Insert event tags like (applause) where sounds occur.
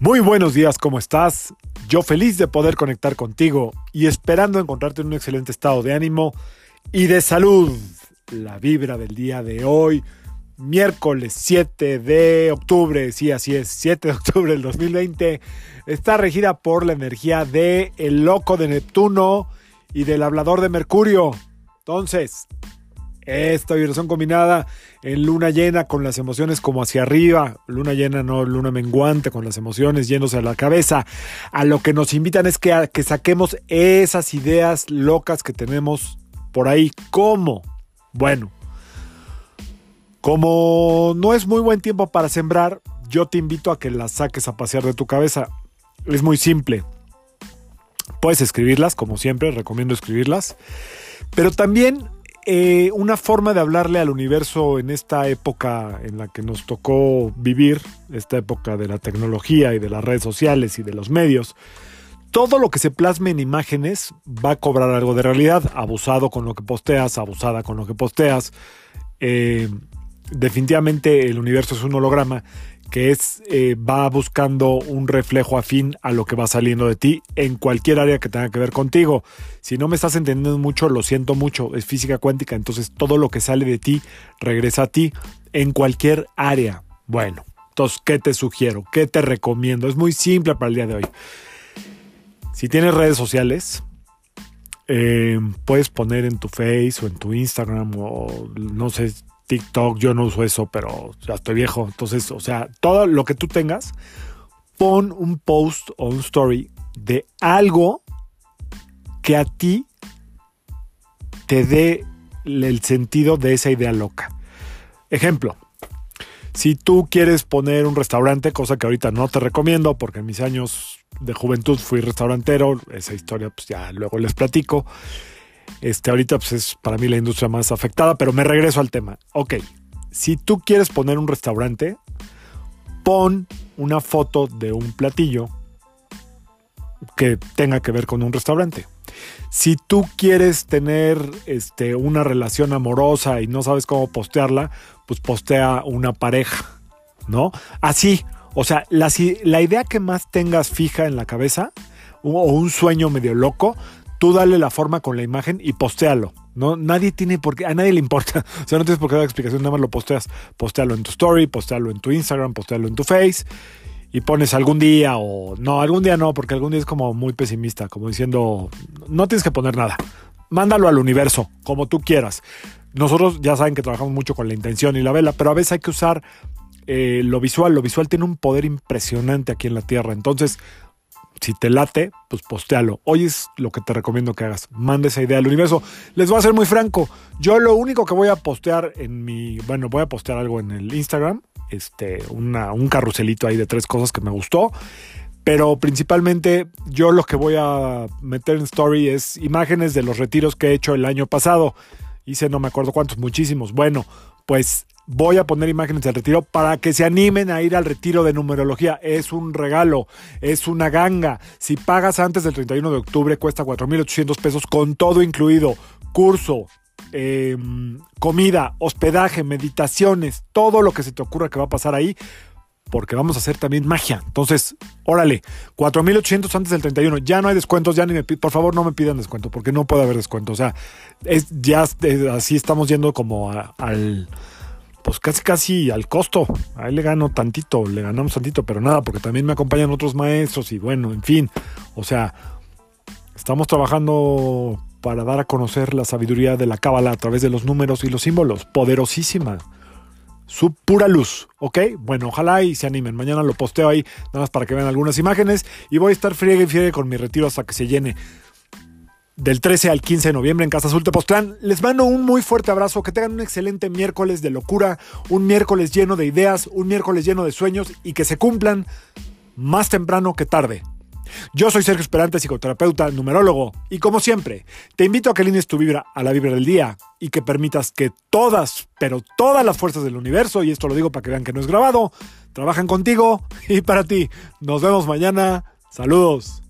Muy buenos días, ¿cómo estás? Yo feliz de poder conectar contigo y esperando encontrarte en un excelente estado de ánimo y de salud. La vibra del día de hoy, miércoles 7 de octubre, sí, así es, 7 de octubre del 2020, está regida por la energía de el loco de Neptuno y del hablador de Mercurio. Entonces, esta vibración combinada en luna llena con las emociones como hacia arriba, luna llena no luna menguante con las emociones yéndose a la cabeza, a lo que nos invitan es que, que saquemos esas ideas locas que tenemos por ahí. ¿Cómo? Bueno, como no es muy buen tiempo para sembrar, yo te invito a que las saques a pasear de tu cabeza. Es muy simple. Puedes escribirlas, como siempre, recomiendo escribirlas. Pero también eh, una forma de hablarle al universo en esta época en la que nos tocó vivir, esta época de la tecnología y de las redes sociales y de los medios. Todo lo que se plasme en imágenes va a cobrar algo de realidad, abusado con lo que posteas, abusada con lo que posteas. Eh, definitivamente el universo es un holograma que es eh, va buscando un reflejo afín a lo que va saliendo de ti en cualquier área que tenga que ver contigo. Si no me estás entendiendo mucho, lo siento mucho, es física cuántica, entonces todo lo que sale de ti regresa a ti en cualquier área. Bueno, entonces, ¿qué te sugiero? ¿Qué te recomiendo? Es muy simple para el día de hoy. Si tienes redes sociales, eh, puedes poner en tu Face o en tu Instagram o no sé, TikTok, yo no uso eso, pero ya estoy viejo. Entonces, o sea, todo lo que tú tengas, pon un post o un story de algo que a ti te dé el sentido de esa idea loca. Ejemplo, si tú quieres poner un restaurante, cosa que ahorita no te recomiendo porque en mis años de juventud fui restaurantero, esa historia pues ya luego les platico. Este, ahorita pues, es para mí la industria más afectada, pero me regreso al tema. Ok, si tú quieres poner un restaurante, pon una foto de un platillo que tenga que ver con un restaurante. Si tú quieres tener este, una relación amorosa y no sabes cómo postearla, pues postea una pareja, ¿no? Así, o sea, la, la idea que más tengas fija en la cabeza o un sueño medio loco, tú dale la forma con la imagen y postéalo. No, nadie tiene por qué, a nadie le importa. (laughs) O sea, no tienes por qué dar explicación, nada más lo posteas. Postéalo en tu story, postéalo en tu Instagram, postéalo en tu Face y pones algún día o no, algún día no, porque algún día es como muy pesimista, como diciendo, no tienes que poner nada. Mándalo al universo, como tú quieras. Nosotros ya saben que trabajamos mucho con la intención y la vela, pero a veces hay que usar eh, lo visual. Lo visual tiene un poder impresionante aquí en la Tierra. Entonces, si te late, pues postealo. Hoy es lo que te recomiendo que hagas. Manda esa idea al universo. Les voy a ser muy franco. Yo lo único que voy a postear en mi. Bueno, voy a postear algo en el Instagram. Este, un carruselito ahí de tres cosas que me gustó. Pero principalmente yo lo que voy a meter en story es imágenes de los retiros que he hecho el año pasado. Hice no me acuerdo cuántos, muchísimos. Bueno, pues voy a poner imágenes del retiro para que se animen a ir al retiro de numerología. Es un regalo, es una ganga. Si pagas antes del 31 de octubre, cuesta 4.800 pesos con todo incluido. Curso, em, comida, hospedaje, meditaciones, todo lo que se te ocurra que va a pasar ahí. Porque vamos a hacer también magia. Entonces, órale, 4.800 antes del 31. Ya no hay descuentos, ya ni me Por favor, no me pidan descuento, porque no puede haber descuento. O sea, es, ya así estamos yendo como al pues casi casi al costo. Ahí le gano tantito, le ganamos tantito, pero nada, porque también me acompañan otros maestros y bueno, en fin. O sea, estamos trabajando para dar a conocer la sabiduría de la cábala a través de los números y los símbolos. Poderosísima. Su pura luz, ¿ok? Bueno, ojalá y se animen. Mañana lo posteo ahí, nada más para que vean algunas imágenes. Y voy a estar friegue y friegue con mi retiro hasta que se llene del 13 al 15 de noviembre en Casa Azul Tepoztlán. Les mando un muy fuerte abrazo, que tengan un excelente miércoles de locura, un miércoles lleno de ideas, un miércoles lleno de sueños y que se cumplan más temprano que tarde. Yo soy Sergio Esperante, psicoterapeuta, numerólogo, y como siempre, te invito a que alinees tu vibra a la vibra del día y que permitas que todas, pero todas las fuerzas del universo, y esto lo digo para que vean que no es grabado, trabajan contigo y para ti. Nos vemos mañana. Saludos.